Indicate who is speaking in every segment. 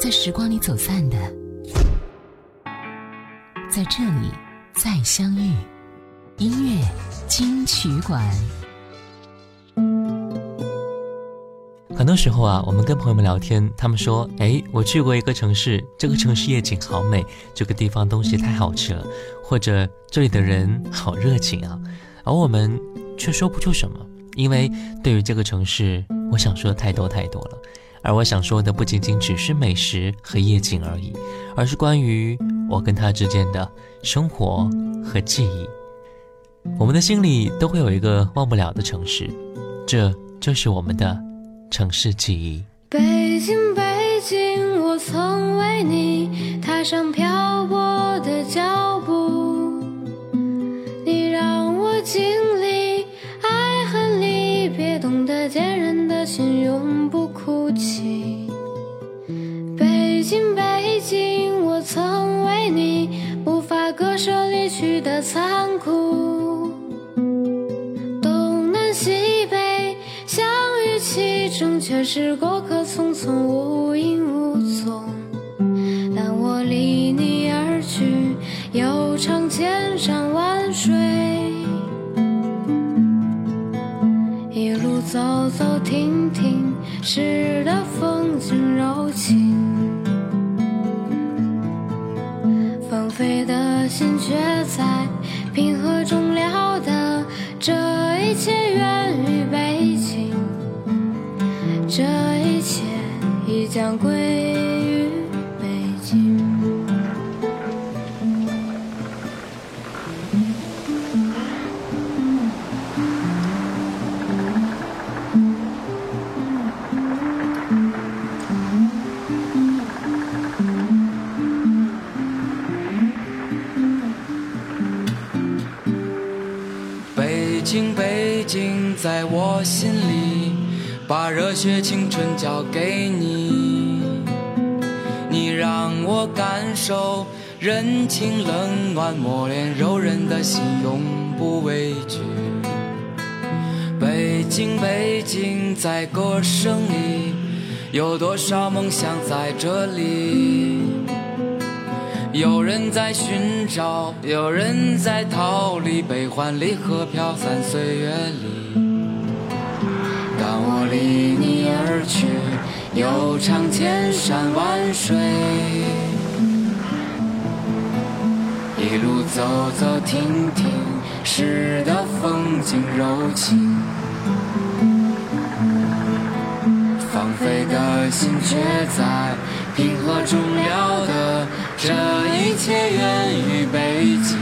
Speaker 1: 在时光里走散的，在这里再相遇。音乐金曲馆。
Speaker 2: 很多时候啊，我们跟朋友们聊天，他们说：“哎，我去过一个城市，这个城市夜景好美，这个地方东西太好吃了，或者这里的人好热情啊。”而我们却说不出什么，因为对于这个城市，我想说的太多太多了。而我想说的不仅仅只是美食和夜景而已，而是关于我跟他之间的生活和记忆。我们的心里都会有一个忘不了的城市，这就是我们的。城市记忆。
Speaker 3: 北京，北京，我曾为你踏上漂泊的脚步，心永不哭泣。北京，北京，我曾为你无法割舍离去的残酷。东南西北相遇，其中却是过客，匆匆无影无踪。但我离你而去，又唱千山万水，一路走走停停，拾得风景柔情。放飞的心却在平和中了得，这一切源于北京。这一切已将归
Speaker 4: 在我心里。把热血青春交给你，你让我感受人情冷暖，磨练柔韧的心，永不畏惧。北京，北京，在歌声里，有多少梦想在这里？有人在寻找，有人在逃离，悲欢离合飘散岁月里。离你而去，又尝千山万水，一路走走停停，拾得风景柔情。放飞的心却在平和中了得，这一切源于北京，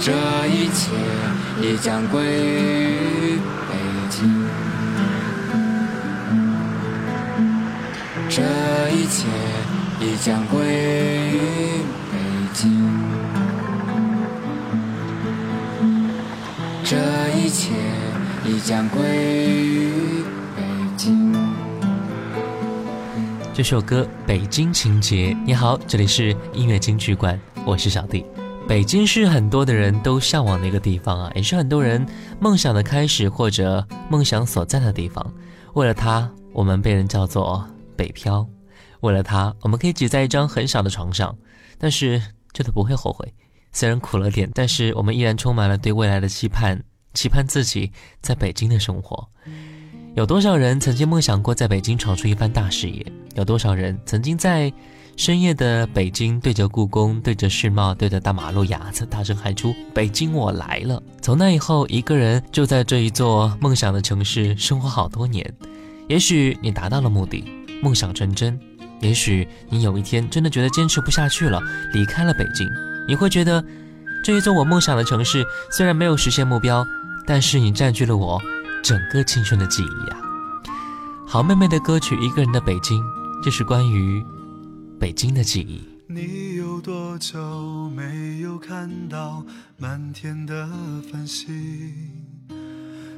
Speaker 4: 这一切已将归于这一切已将归于北京。这一切已将归于北京。
Speaker 2: 这首歌《北京情节》，你好，这里是音乐金曲馆，我是小弟。北京是很多的人都向往的一个地方啊，也是很多人梦想的开始或者梦想所在的地方。为了它，我们被人叫做。北漂，为了他，我们可以挤在一张很小的床上，但是真的不会后悔。虽然苦了点，但是我们依然充满了对未来的期盼，期盼自己在北京的生活。有多少人曾经梦想过在北京闯出一番大事业？有多少人曾经在深夜的北京，对着故宫，对着世贸，对着大马路牙子，大声喊出“北京，我来了”？从那以后，一个人就在这一座梦想的城市生活好多年。也许你达到了目的。梦想成真，也许你有一天真的觉得坚持不下去了，离开了北京，你会觉得这一座我梦想的城市虽然没有实现目标，但是你占据了我整个青春的记忆啊！好妹妹的歌曲《一个人的北京》，这是关于北京的记忆。
Speaker 5: 你有多久没有看到满天的繁星？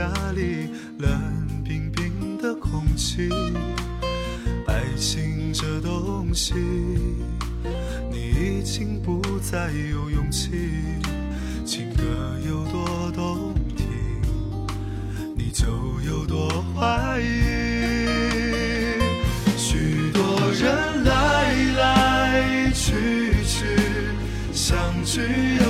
Speaker 5: 家里，冷冰冰的空气。爱情这东西，你已经不再有勇气。情歌有多动听，你就有多怀疑。许多人来来去去，相聚又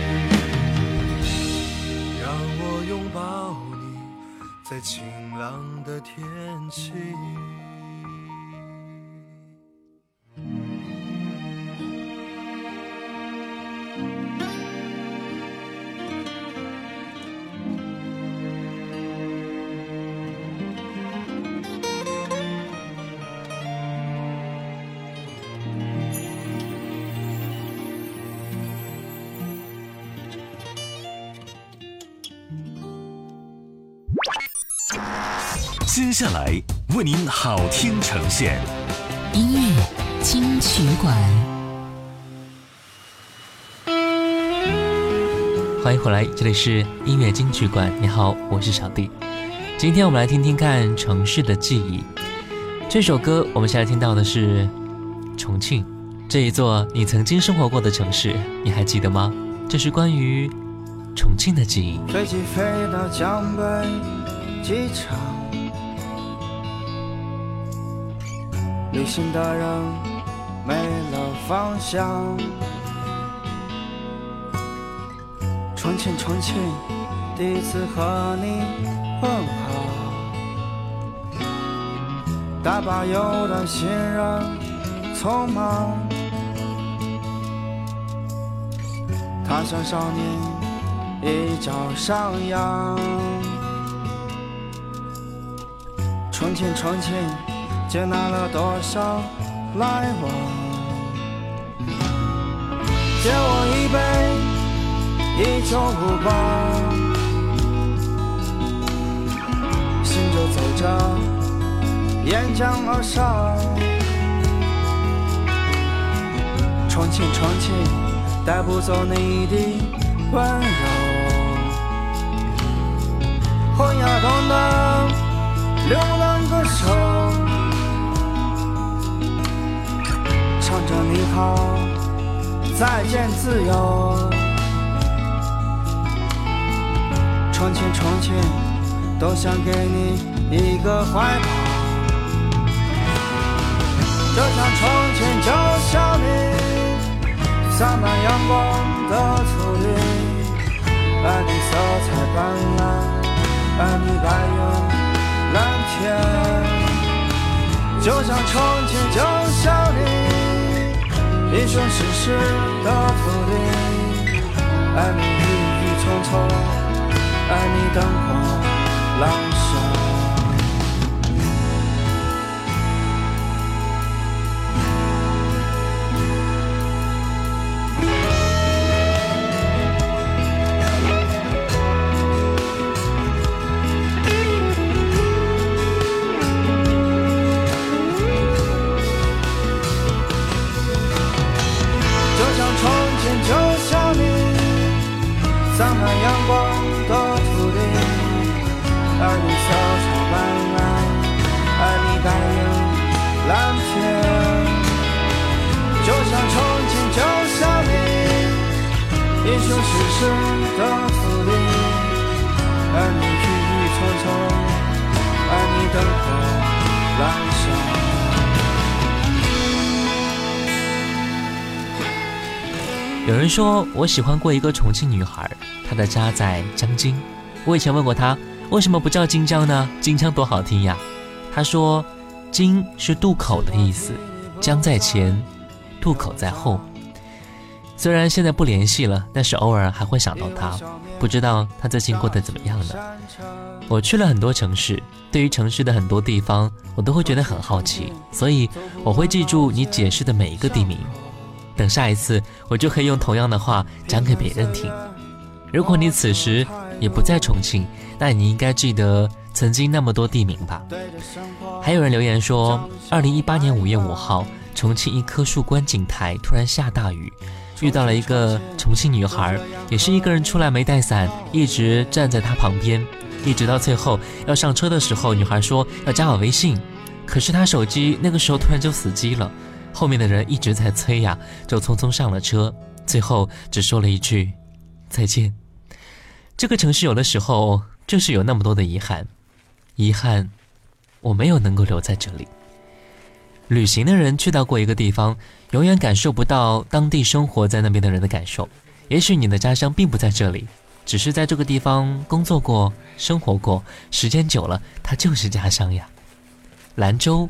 Speaker 5: 在晴朗的天气。
Speaker 6: 下来为您好听呈现，
Speaker 1: 音乐金曲馆，
Speaker 2: 欢迎回来，这里是音乐金曲馆。你好，我是小弟。今天我们来听听看《城市的记忆》这首歌。我们现在听到的是重庆这一座你曾经生活过的城市，你还记得吗？这是关于重庆的记忆。
Speaker 7: 飞机飞到江北机场，旅行的人没了方向。重庆，重庆，第一次和你问好。大巴游的行人匆忙，他乡少年一朝上扬。重庆，重庆，接纳了多少来往？借我一杯，一酒无妨。行着走着。沿江而上，重庆，重庆，带不走你的温柔。洪崖洞的再见自由。重庆，重庆，都想给你一个怀抱。就像重庆就像你洒满阳光的土地，爱你色彩斑斓，爱你白云蓝天。就像重庆就像你英雄史诗的头顶，爱你郁郁葱葱，爱你灯火阑珊爱你小草斑斓，而你白云蓝天，就像憧憬，就像你，一生一世的注定，爱你郁郁葱葱，爱你灯火阑珊。
Speaker 2: 有人说我喜欢过一个重庆女孩，她的家在江津。我以前问过她为什么不叫金江呢？金江多好听呀。他说，金是渡口的意思，江在前，渡口在后。虽然现在不联系了，但是偶尔还会想到他。不知道他最近过得怎么样呢？我去了很多城市，对于城市的很多地方，我都会觉得很好奇，所以我会记住你解释的每一个地名。等下一次，我就可以用同样的话讲给别人听。如果你此时也不在重庆，但你应该记得曾经那么多地名吧？还有人留言说，二零一八年五月五号，重庆一棵树观景台突然下大雨。遇到了一个重庆女孩，也是一个人出来没带伞，一直站在她旁边，一直到最后要上车的时候，女孩说要加我微信，可是她手机那个时候突然就死机了，后面的人一直在催呀，就匆匆上了车，最后只说了一句再见。这个城市有的时候就是有那么多的遗憾，遗憾我没有能够留在这里。旅行的人去到过一个地方，永远感受不到当地生活在那边的人的感受。也许你的家乡并不在这里，只是在这个地方工作过、生活过，时间久了，它就是家乡呀。兰州，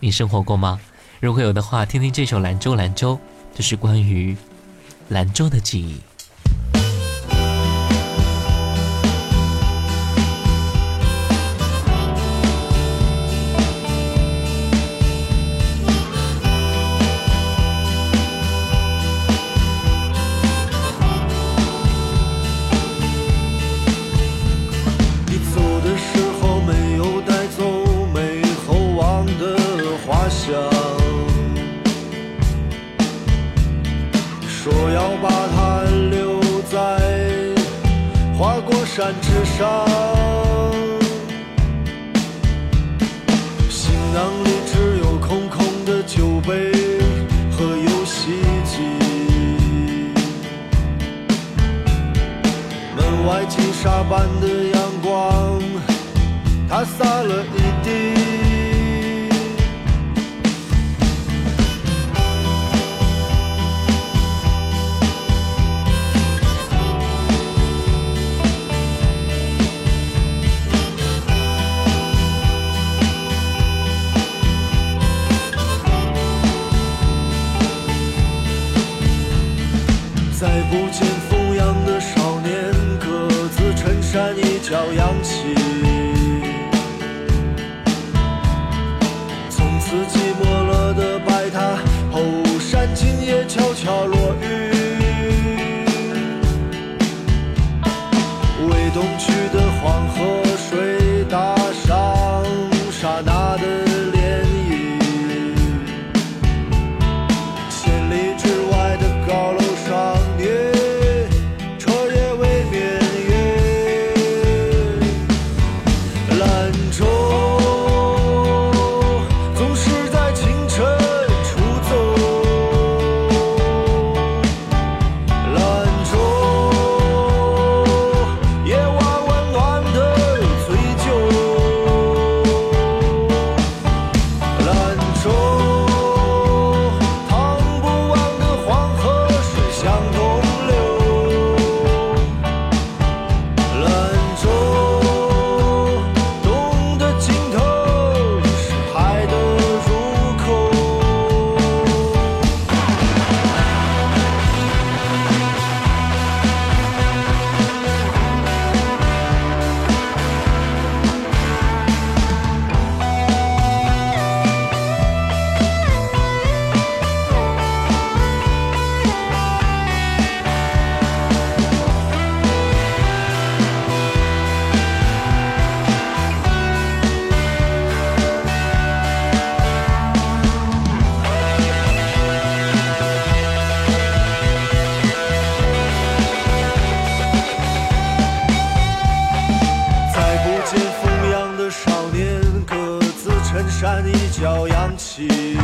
Speaker 2: 你生活过吗？如果有的话，听听这首《兰州兰州》，这是关于兰州的记忆。
Speaker 8: 过山之上，行囊里只有空空的酒杯和游戏机。门外金沙般的阳光，它洒了一地。落雨。未冬去要扬起。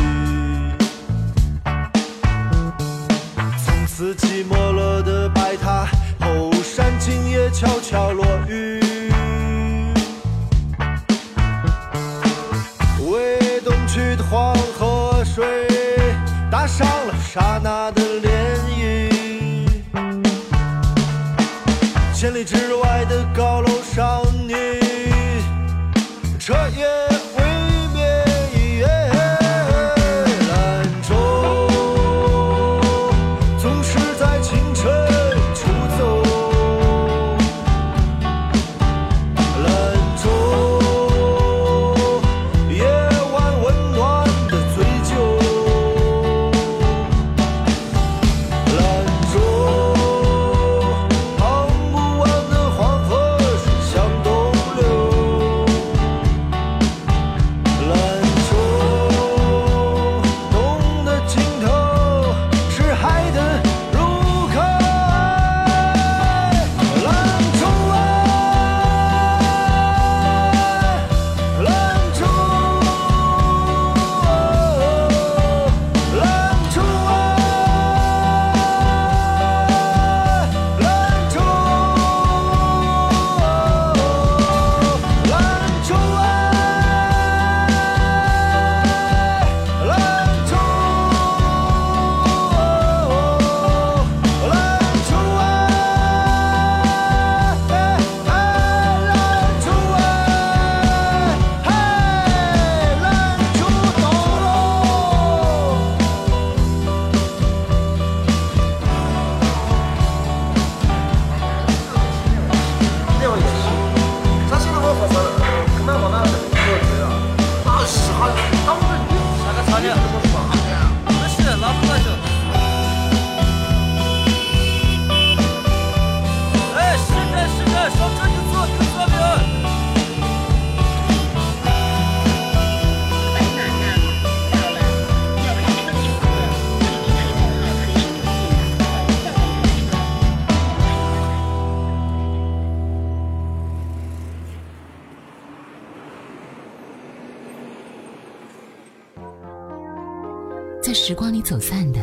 Speaker 1: 时光里走散的，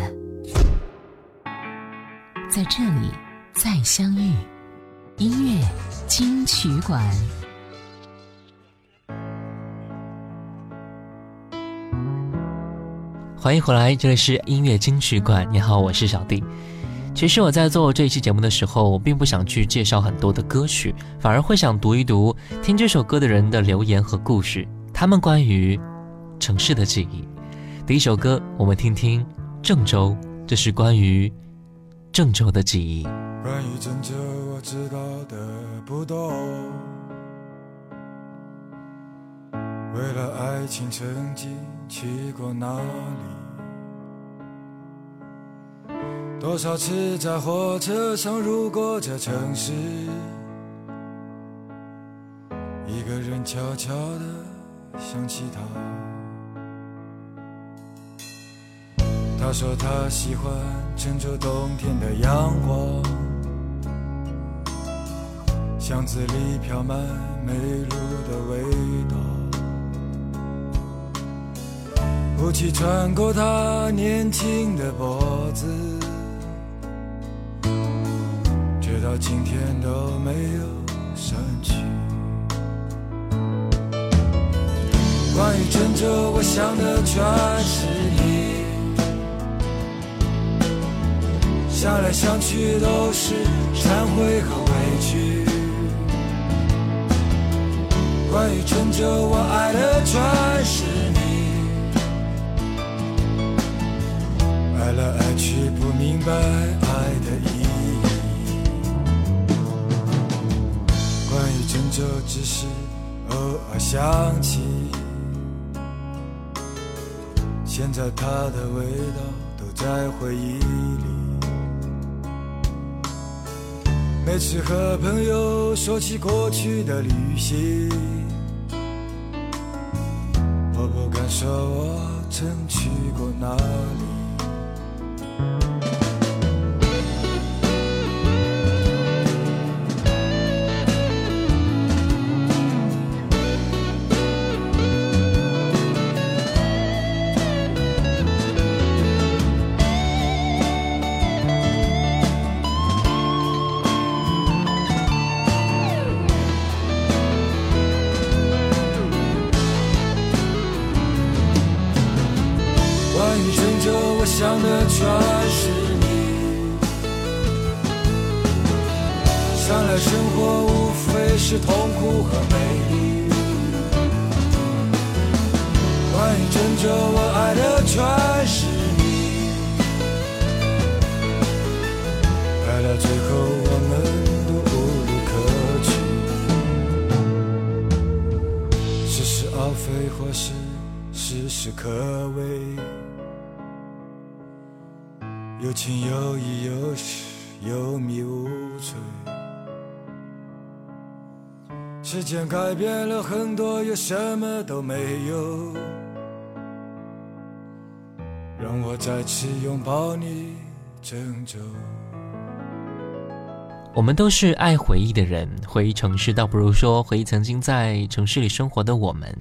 Speaker 1: 在这里再相遇。音乐金曲馆。
Speaker 2: 欢迎回来，这里是音乐金曲馆。你好，我是小弟。其实我在做这一期节目的时候，我并不想去介绍很多的歌曲，反而会想读一读听这首歌的人的留言和故事，他们关于城市的记忆。第一首歌，我们听听郑州，这是关于郑州的记忆。
Speaker 9: 关于郑州，我知道的不多。为了爱情，曾经去过哪里？多少次在火车上路过这城市，一个人悄悄地想起他。他说他喜欢郑州冬天的阳光，巷子里飘满梅露的味道。雾气穿过他年轻的脖子。直到今天都没有散去。关于郑州，我想的全是你，想来想去都是忏悔和委屈。关于郑州，我爱的全是你，爱来爱去不明白爱的意义。关于郑州只是偶尔想起，现在它的味道都在回忆里。每次和朋友说起过去的旅行，我不敢说我曾去过哪里。间改变了很多，又什么都没有。让我再次拥抱你，郑州。
Speaker 2: 我们都是爱回忆的人，回忆城市，倒不如说回忆曾经在城市里生活的我们。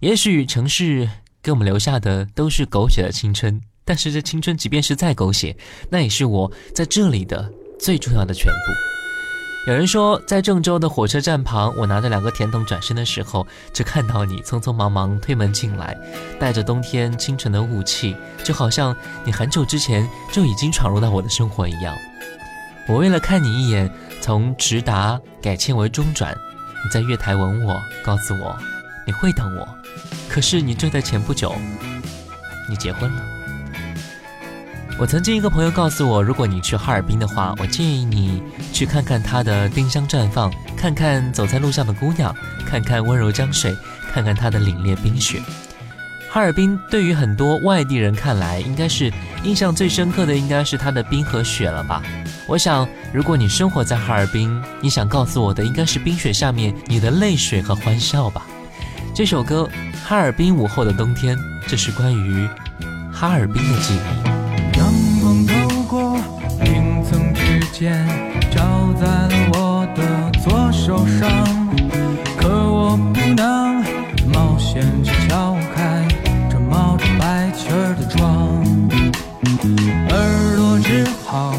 Speaker 2: 也许城市给我们留下的都是狗血的青春。但是这青春，即便是再狗血，那也是我在这里的最重要的全部。有人说，在郑州的火车站旁，我拿着两个甜筒转身的时候，就看到你匆匆忙忙推门进来，带着冬天清晨的雾气，就好像你很久之前就已经闯入到我的生活一样。我为了看你一眼，从直达改签为中转，你在月台吻我，告诉我你会等我。可是你就在前不久，你结婚了。我曾经一个朋友告诉我，如果你去哈尔滨的话，我建议你去看看它的丁香绽放，看看走在路上的姑娘，看看温柔江水，看看它的凛冽冰雪。哈尔滨对于很多外地人看来，应该是印象最深刻的，应该是它的冰和雪了吧？我想，如果你生活在哈尔滨，你想告诉我的，应该是冰雪下面你的泪水和欢笑吧？这首歌《哈尔滨午后的冬天》，这是关于哈尔滨的记忆。
Speaker 10: 剑照在了我的左手上，可我不能冒险去敲开这冒着白气儿的窗，耳朵只好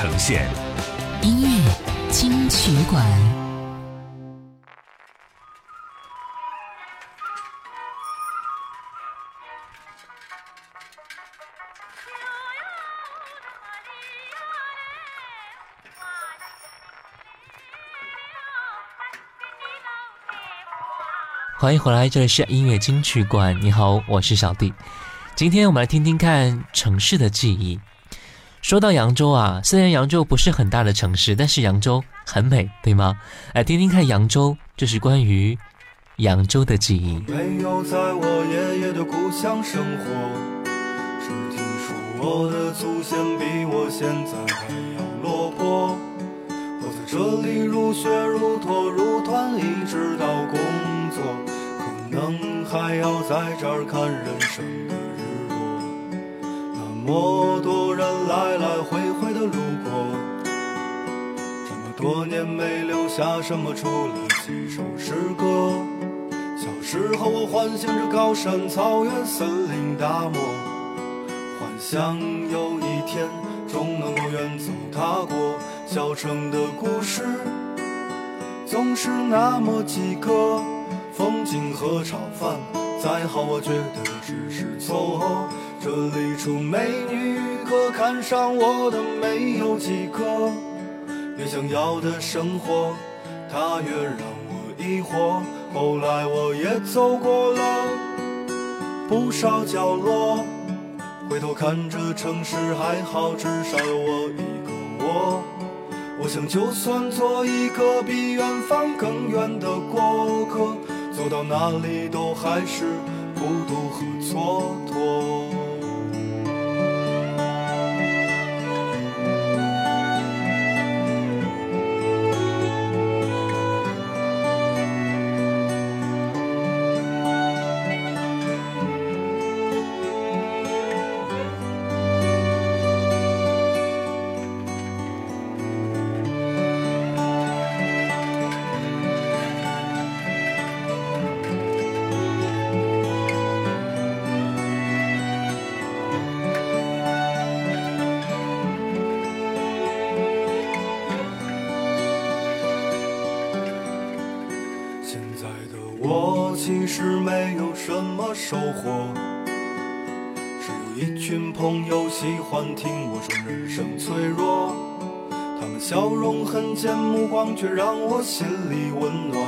Speaker 6: 呈现，
Speaker 1: 音乐金曲馆，
Speaker 2: 欢迎回来，这里是音乐金曲馆。你好，我是小弟。今天我们来听听看城市的记忆。说到扬州啊，虽然扬州不是很大的城市，但是扬州很美，对吗？来听听看扬州，这是关于扬州的记忆。
Speaker 5: 没有在我爷爷的故乡生活，只听说我的祖先比我现在还要落魄。我在这里如雪如托如团，一直到工作，可能还要在这儿看人生的。么多人来来回回的路过，这么多年没留下什么，除了几首诗歌。小时候我幻想着高山、草原、森林、大漠，幻想有一天终能够远走他国。小城的故事总是那么几个，风景和炒饭再好，我觉得只是凑合。这里出美女，可看上我的没有几个。越想要的生活，它越让我疑惑。后来我也走过了不少角落，回头看这城市还好，至少有我一个我。我想，就算做一个比远方更远的过客，走到哪里都还是孤独和蹉跎。却让我心里温暖。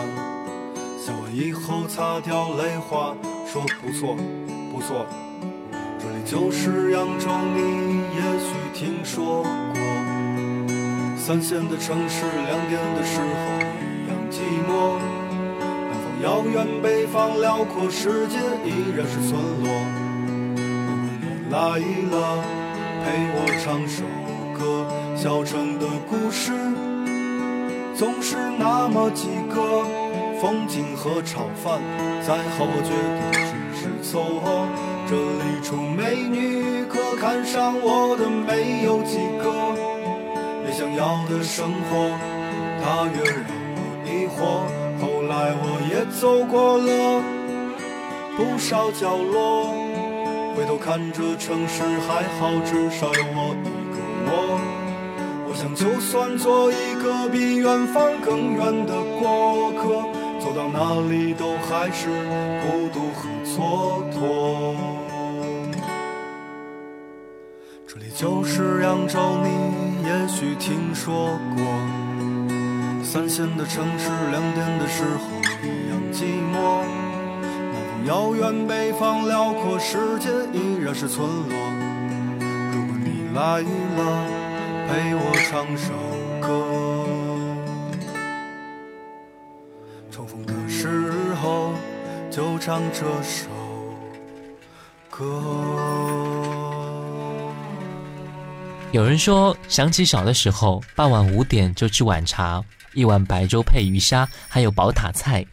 Speaker 5: 笑完以后擦掉泪花，说不错不错。这里就是扬州，你也许听说过。三线的城市，两点的时候一样寂寞。南方遥远北方，辽阔世界依然是村落。如果你来了，陪我唱首歌。小城的故事总是那么几个，风景和炒饭再好，我觉得只是凑合。这里出美女，可看上我的没有几个。越想要的生活，它越让我疑惑。后来我也走过了不少角落，回头看这城市还好，至少有我一个我。想就算做一个比远方更远的过客，走到哪里都还是孤独和蹉跎。这里就是扬州，你也许听说过。三线的城市，两点的时候一样寂寞。南方遥远，北方辽阔，世界依然是村落。如果你来了，陪我唱首歌。重逢的时候，就唱这首歌。
Speaker 2: 有人说，想起小的时候，傍晚五点就吃晚茶，一碗白粥配鱼虾，还有宝塔菜。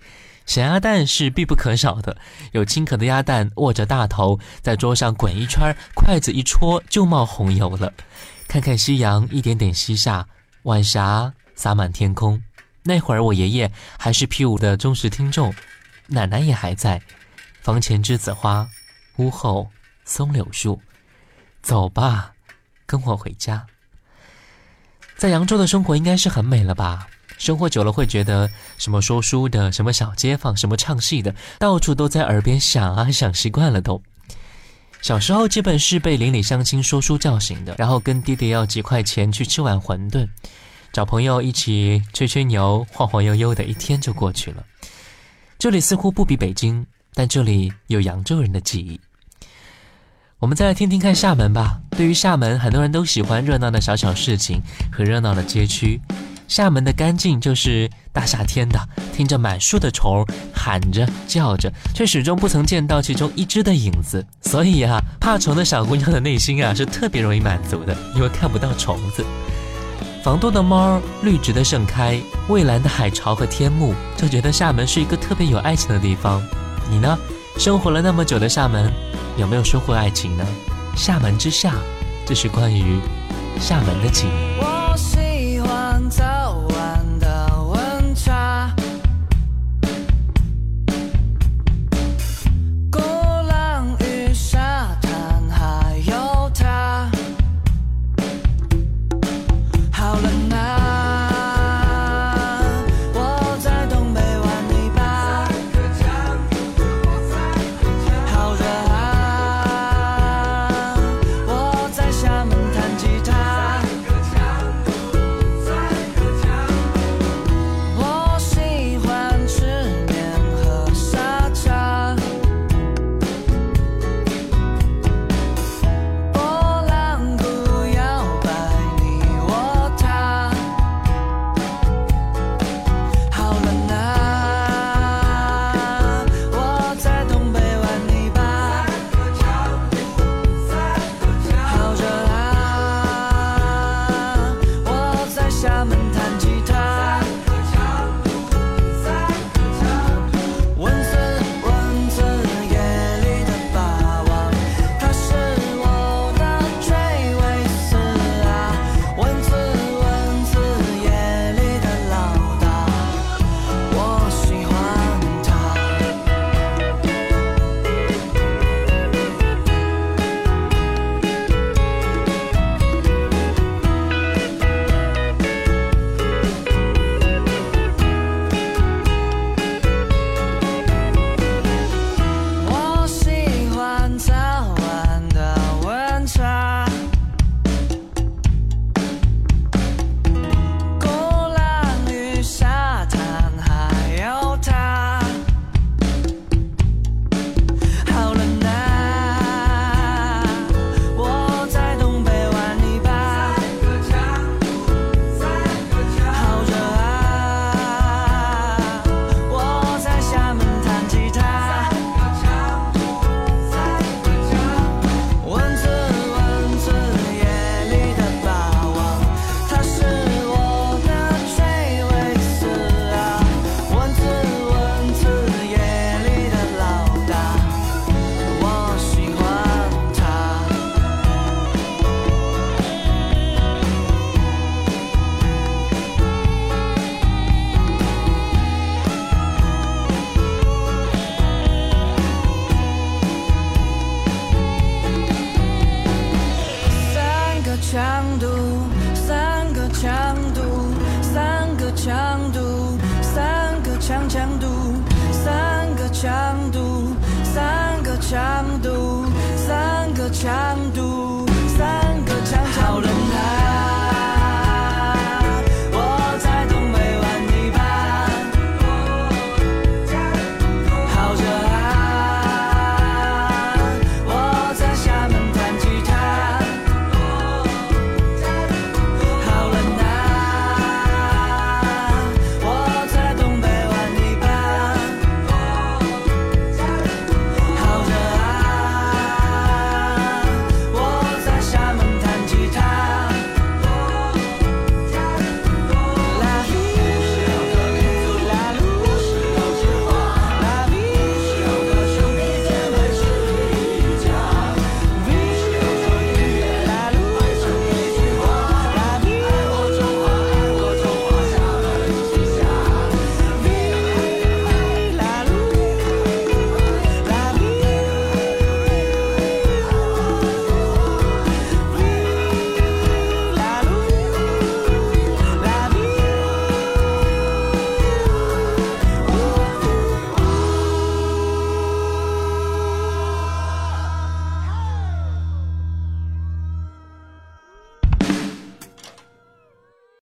Speaker 2: 咸鸭蛋是必不可少的，有青壳的鸭蛋握着大头，在桌上滚一圈，筷子一戳就冒红油了。看看夕阳一点点西下，晚霞洒满天空。那会儿我爷爷还是 P 五的忠实听众，奶奶也还在。房前栀子花，屋后松柳树。走吧。跟我回家，在扬州的生活应该是很美了吧？生活久了会觉得什么说书的，什么小街坊，什么唱戏的，到处都在耳边响啊响，习惯了都。小时候基本是被邻里乡亲说书叫醒的，然后跟弟弟要几块钱去吃碗馄饨，找朋友一起吹吹牛，晃晃悠悠的一天就过去了。这里似乎不比北京，但这里有扬州人的记忆。我们再来听听看厦门吧。对于厦门，很多人都喜欢热闹的小小事情和热闹的街区。厦门的干净就是大夏天的，听着满树的虫喊着叫着，却始终不曾见到其中一只的影子。所以啊，怕虫的小姑娘的内心啊是特别容易满足的，因为看不到虫子。房多的猫绿植的盛开，蔚蓝的海潮和天幕，就觉得厦门是一个特别有爱情的地方。你呢？生活了那么久的厦门，有没有收获爱情呢？厦门之夏，这是关于厦门的记